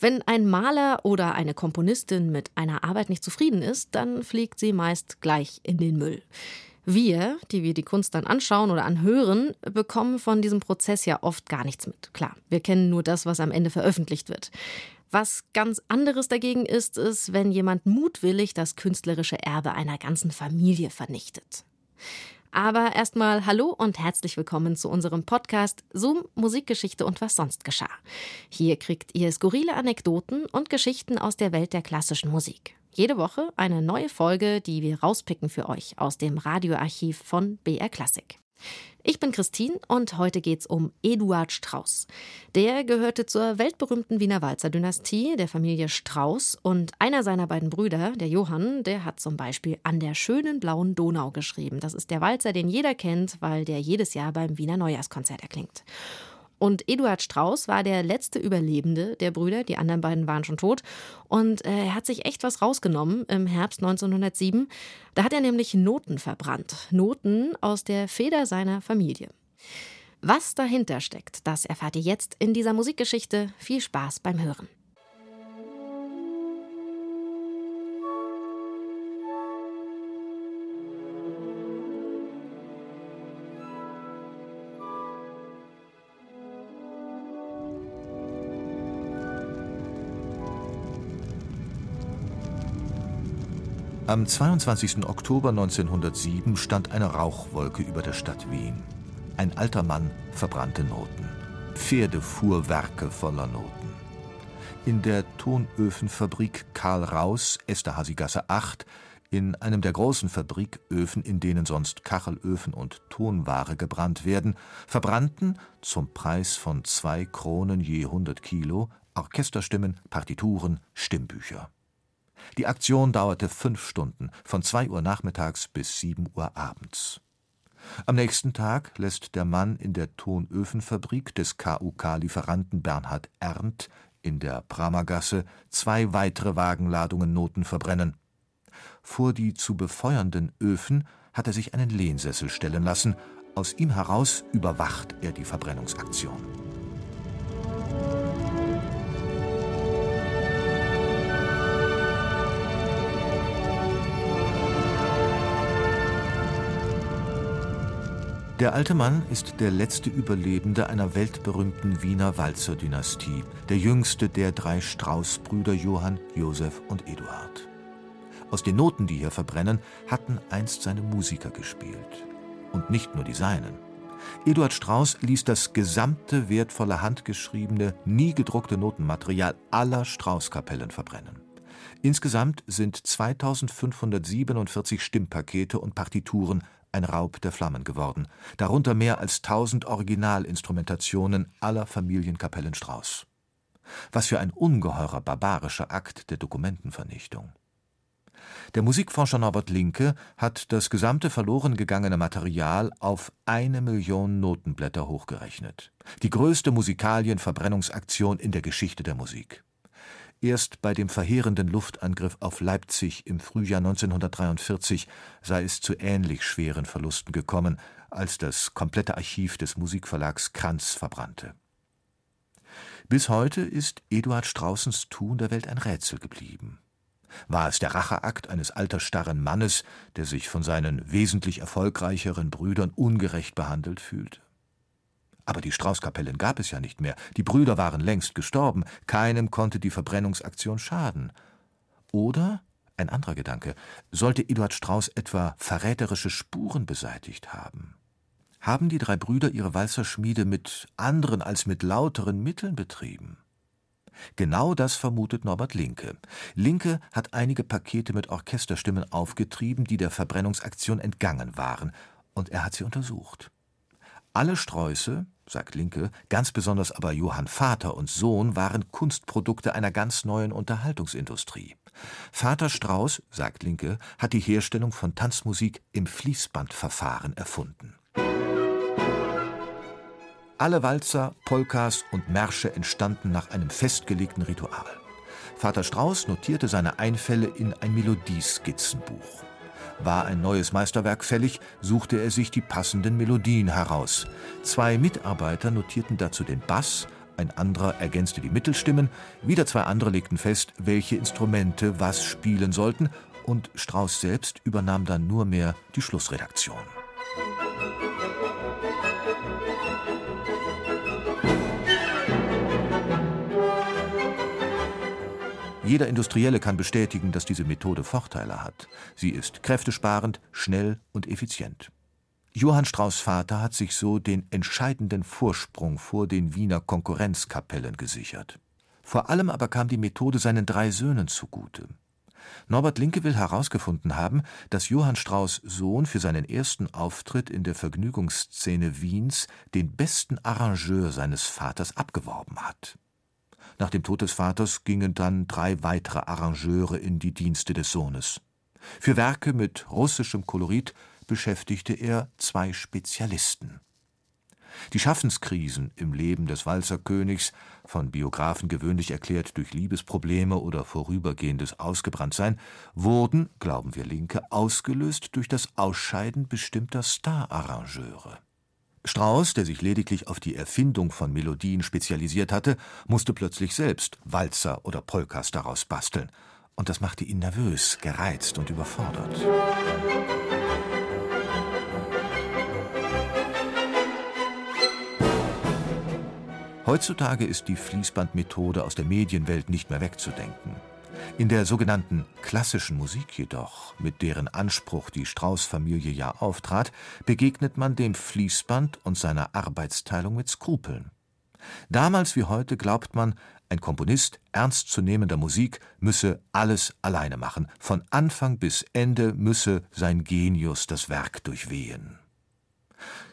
Wenn ein Maler oder eine Komponistin mit einer Arbeit nicht zufrieden ist, dann fliegt sie meist gleich in den Müll. Wir, die wir die Kunst dann anschauen oder anhören, bekommen von diesem Prozess ja oft gar nichts mit. Klar, wir kennen nur das, was am Ende veröffentlicht wird. Was ganz anderes dagegen ist, ist, wenn jemand mutwillig das künstlerische Erbe einer ganzen Familie vernichtet. Aber erstmal hallo und herzlich willkommen zu unserem Podcast Zoom Musikgeschichte und was sonst geschah. Hier kriegt ihr skurrile Anekdoten und Geschichten aus der Welt der klassischen Musik. Jede Woche eine neue Folge, die wir rauspicken für euch aus dem Radioarchiv von BR Classic. Ich bin Christine und heute geht's um Eduard Strauss. Der gehörte zur weltberühmten Wiener Walzer-Dynastie der Familie Strauss und einer seiner beiden Brüder, der Johann, der hat zum Beispiel an der schönen blauen Donau geschrieben. Das ist der Walzer, den jeder kennt, weil der jedes Jahr beim Wiener Neujahrskonzert erklingt. Und Eduard Strauß war der letzte Überlebende der Brüder. Die anderen beiden waren schon tot. Und äh, er hat sich echt was rausgenommen im Herbst 1907. Da hat er nämlich Noten verbrannt. Noten aus der Feder seiner Familie. Was dahinter steckt, das erfahrt ihr jetzt in dieser Musikgeschichte. Viel Spaß beim Hören. Am 22. Oktober 1907 stand eine Rauchwolke über der Stadt Wien. Ein alter Mann verbrannte Noten. Pferdefuhrwerke voller Noten. In der Tonöfenfabrik Karl Raus, Esterhazygasse 8, in einem der großen Fabriköfen, in denen sonst Kachelöfen und Tonware gebrannt werden, verbrannten, zum Preis von zwei Kronen je 100 Kilo, Orchesterstimmen, Partituren, Stimmbücher. Die Aktion dauerte fünf Stunden, von zwei Uhr nachmittags bis sieben Uhr abends. Am nächsten Tag lässt der Mann in der Tonöfenfabrik des KUK-Lieferanten Bernhard Erndt in der Pramergasse zwei weitere Wagenladungen Noten verbrennen. Vor die zu befeuernden Öfen hat er sich einen Lehnsessel stellen lassen, aus ihm heraus überwacht er die Verbrennungsaktion. Der alte Mann ist der letzte Überlebende einer weltberühmten Wiener Walzer-Dynastie, der jüngste der drei Strauß-Brüder Johann, Josef und Eduard. Aus den Noten, die hier verbrennen, hatten einst seine Musiker gespielt. Und nicht nur die seinen. Eduard Strauß ließ das gesamte wertvolle handgeschriebene, nie gedruckte Notenmaterial aller Strauß-Kapellen verbrennen. Insgesamt sind 2547 Stimmpakete und Partituren ein Raub der Flammen geworden, darunter mehr als tausend Originalinstrumentationen aller Familienkapellen Strauß. Was für ein ungeheurer barbarischer Akt der Dokumentenvernichtung. Der Musikforscher Norbert Linke hat das gesamte verloren gegangene Material auf eine Million Notenblätter hochgerechnet. Die größte Musikalienverbrennungsaktion in der Geschichte der Musik. Erst bei dem verheerenden Luftangriff auf Leipzig im Frühjahr 1943 sei es zu ähnlich schweren Verlusten gekommen, als das komplette Archiv des Musikverlags Kranz verbrannte. Bis heute ist Eduard Straußens Tun der Welt ein Rätsel geblieben. War es der Racheakt eines altersstarren Mannes, der sich von seinen wesentlich erfolgreicheren Brüdern ungerecht behandelt fühlt? Aber die Straußkapellen gab es ja nicht mehr. Die Brüder waren längst gestorben. Keinem konnte die Verbrennungsaktion schaden. Oder, ein anderer Gedanke, sollte Eduard Strauß etwa verräterische Spuren beseitigt haben? Haben die drei Brüder ihre Walzerschmiede mit anderen als mit lauteren Mitteln betrieben? Genau das vermutet Norbert Linke. Linke hat einige Pakete mit Orchesterstimmen aufgetrieben, die der Verbrennungsaktion entgangen waren, und er hat sie untersucht. Alle Sträuße, sagt Linke, ganz besonders aber Johann Vater und Sohn waren Kunstprodukte einer ganz neuen Unterhaltungsindustrie. Vater Strauß, sagt Linke, hat die Herstellung von Tanzmusik im Fließbandverfahren erfunden. Alle Walzer, Polkas und Märsche entstanden nach einem festgelegten Ritual. Vater Strauß notierte seine Einfälle in ein Melodieskizzenbuch. War ein neues Meisterwerk fällig, suchte er sich die passenden Melodien heraus. Zwei Mitarbeiter notierten dazu den Bass, ein anderer ergänzte die Mittelstimmen, wieder zwei andere legten fest, welche Instrumente was spielen sollten, und Strauss selbst übernahm dann nur mehr die Schlussredaktion. Jeder Industrielle kann bestätigen, dass diese Methode Vorteile hat. Sie ist kräftesparend, schnell und effizient. Johann Strauß Vater hat sich so den entscheidenden Vorsprung vor den Wiener Konkurrenzkapellen gesichert. Vor allem aber kam die Methode seinen drei Söhnen zugute. Norbert Linke will herausgefunden haben, dass Johann Strauß Sohn für seinen ersten Auftritt in der Vergnügungsszene Wiens den besten Arrangeur seines Vaters abgeworben hat. Nach dem Tod des Vaters gingen dann drei weitere Arrangeure in die Dienste des Sohnes. Für Werke mit russischem Kolorit beschäftigte er zwei Spezialisten. Die Schaffenskrisen im Leben des Walzerkönigs, von Biografen gewöhnlich erklärt durch Liebesprobleme oder vorübergehendes Ausgebranntsein, wurden, glauben wir Linke, ausgelöst durch das Ausscheiden bestimmter Stararrangeure. Strauss, der sich lediglich auf die Erfindung von Melodien spezialisiert hatte, musste plötzlich selbst Walzer oder Polkas daraus basteln. Und das machte ihn nervös, gereizt und überfordert. Heutzutage ist die Fließbandmethode aus der Medienwelt nicht mehr wegzudenken. In der sogenannten klassischen Musik jedoch, mit deren Anspruch die Strauß-Familie ja auftrat, begegnet man dem Fließband und seiner Arbeitsteilung mit Skrupeln. Damals wie heute glaubt man, ein Komponist ernstzunehmender Musik müsse alles alleine machen, von Anfang bis Ende müsse sein Genius das Werk durchwehen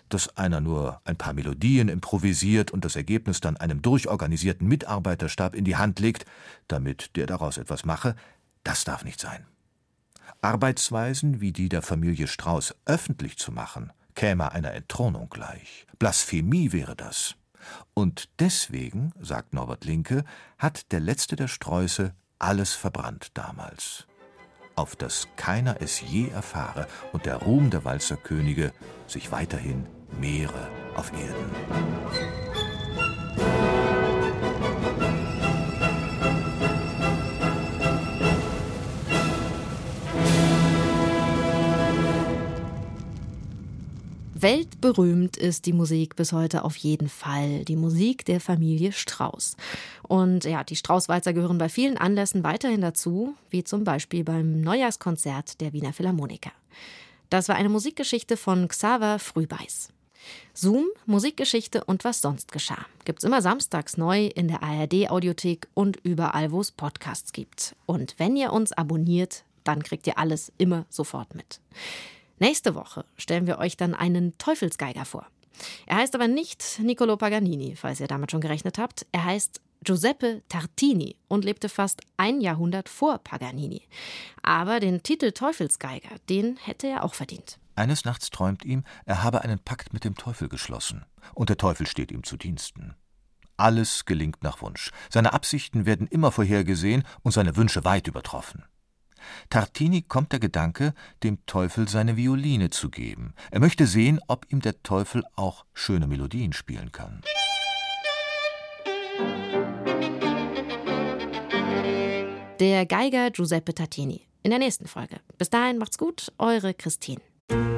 dass einer nur ein paar Melodien improvisiert und das Ergebnis dann einem durchorganisierten Mitarbeiterstab in die Hand legt, damit der daraus etwas mache, das darf nicht sein. Arbeitsweisen wie die der Familie Strauß öffentlich zu machen, käme einer Entthronung gleich. Blasphemie wäre das. Und deswegen, sagt Norbert Linke, hat der letzte der Sträuße alles verbrannt damals auf dass keiner es je erfahre und der Ruhm der Walzerkönige sich weiterhin mehre auf Erden. Weltberühmt ist die Musik bis heute auf jeden Fall. Die Musik der Familie Strauß. Und ja, die Straußwalzer gehören bei vielen Anlässen weiterhin dazu, wie zum Beispiel beim Neujahrskonzert der Wiener Philharmoniker. Das war eine Musikgeschichte von Xaver Frühbeiß. Zoom, Musikgeschichte und was sonst geschah. Gibt's immer samstags neu in der ARD-Audiothek und überall, wo es Podcasts gibt. Und wenn ihr uns abonniert, dann kriegt ihr alles immer sofort mit. Nächste Woche stellen wir euch dann einen Teufelsgeiger vor. Er heißt aber nicht Niccolo Paganini, falls ihr damit schon gerechnet habt. Er heißt Giuseppe Tartini und lebte fast ein Jahrhundert vor Paganini. Aber den Titel Teufelsgeiger, den hätte er auch verdient. Eines Nachts träumt ihm, er habe einen Pakt mit dem Teufel geschlossen, und der Teufel steht ihm zu Diensten. Alles gelingt nach Wunsch. Seine Absichten werden immer vorhergesehen und seine Wünsche weit übertroffen. Tartini kommt der Gedanke, dem Teufel seine Violine zu geben. Er möchte sehen, ob ihm der Teufel auch schöne Melodien spielen kann. Der Geiger Giuseppe Tartini. In der nächsten Folge. Bis dahin macht's gut, eure Christine. thank you